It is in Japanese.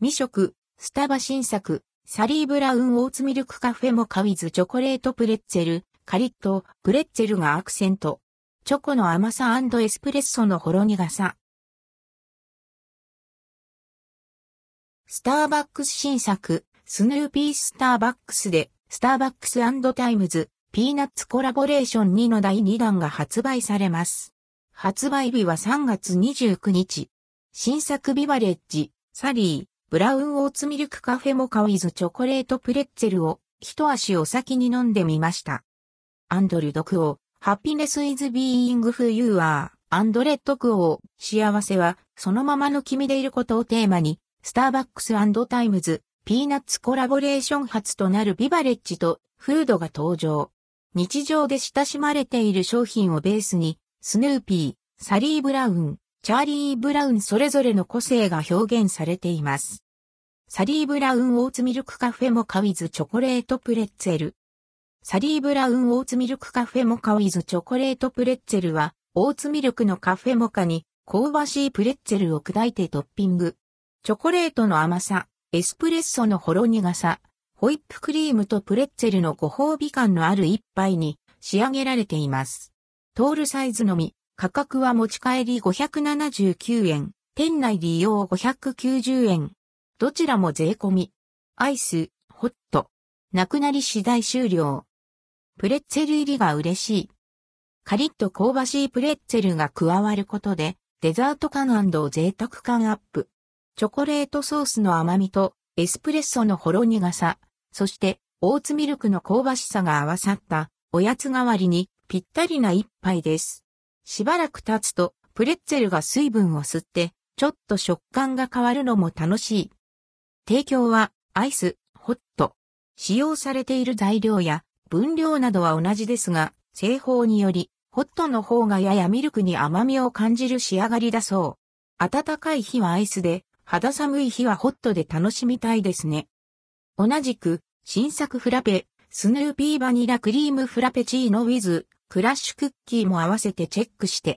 実食、スタバ新作、サリーブラウンオーツミルクカフェモカウィズチョコレートプレッツェル、カリッとプレッツェルがアクセント。チョコの甘さエスプレッソのほろ苦さ。スターバックス新作、スヌーピースターバックスで、スターバックスタイムズ、ピーナッツコラボレーション2の第2弾が発売されます。発売日は3月29日。新作ビバレッジ、サリー、ブラウンオーツミルクカフェモカウィズチョコレートプレッツェルを一足お先に飲んでみました。 and ldquo、Happiness is being who you are、and rdquo、幸せはそのままの君でいることをテーマに、スターバックス times、ピーナッツコラボレーション初となるビバレッジとフードが登場。日常で親しまれている商品をベースに、スヌーピー、サリー・ブラウン、チャーリー・ブラウンそれぞれの個性が表現されています。サリー・ブラウン・オーツミルクカフェモカウィズチョコレートプレッツェル。サリー・ブラウン・オーツミルクカフェモカウィズチョコレートプレッツェルは、オーツミルクのカフェモカに香ばしいプレッツェルを砕いてトッピング。チョコレートの甘さ、エスプレッソのほろ苦さ、ホイップクリームとプレッツェルのご褒美感のある一杯に仕上げられています。トールサイズのみ、価格は持ち帰り579円、店内利用590円。どちらも税込み。アイス、ホット。なくなり次第終了。プレッツェル入りが嬉しい。カリッと香ばしいプレッツェルが加わることで、デザート感贅沢感アップ。チョコレートソースの甘みとエスプレッソのほろ苦さ、そしてオーツミルクの香ばしさが合わさったおやつ代わりにぴったりな一杯です。しばらく経つとプレッツェルが水分を吸ってちょっと食感が変わるのも楽しい。提供はアイス、ホット。使用されている材料や分量などは同じですが、製法によりホットの方がややミルクに甘みを感じる仕上がりだそう。暖かい日はアイスで、肌寒い日はホットで楽しみたいですね。同じく、新作フラペ、スヌーピーバニラクリームフラペチーノウィズ、クラッシュクッキーも合わせてチェックして。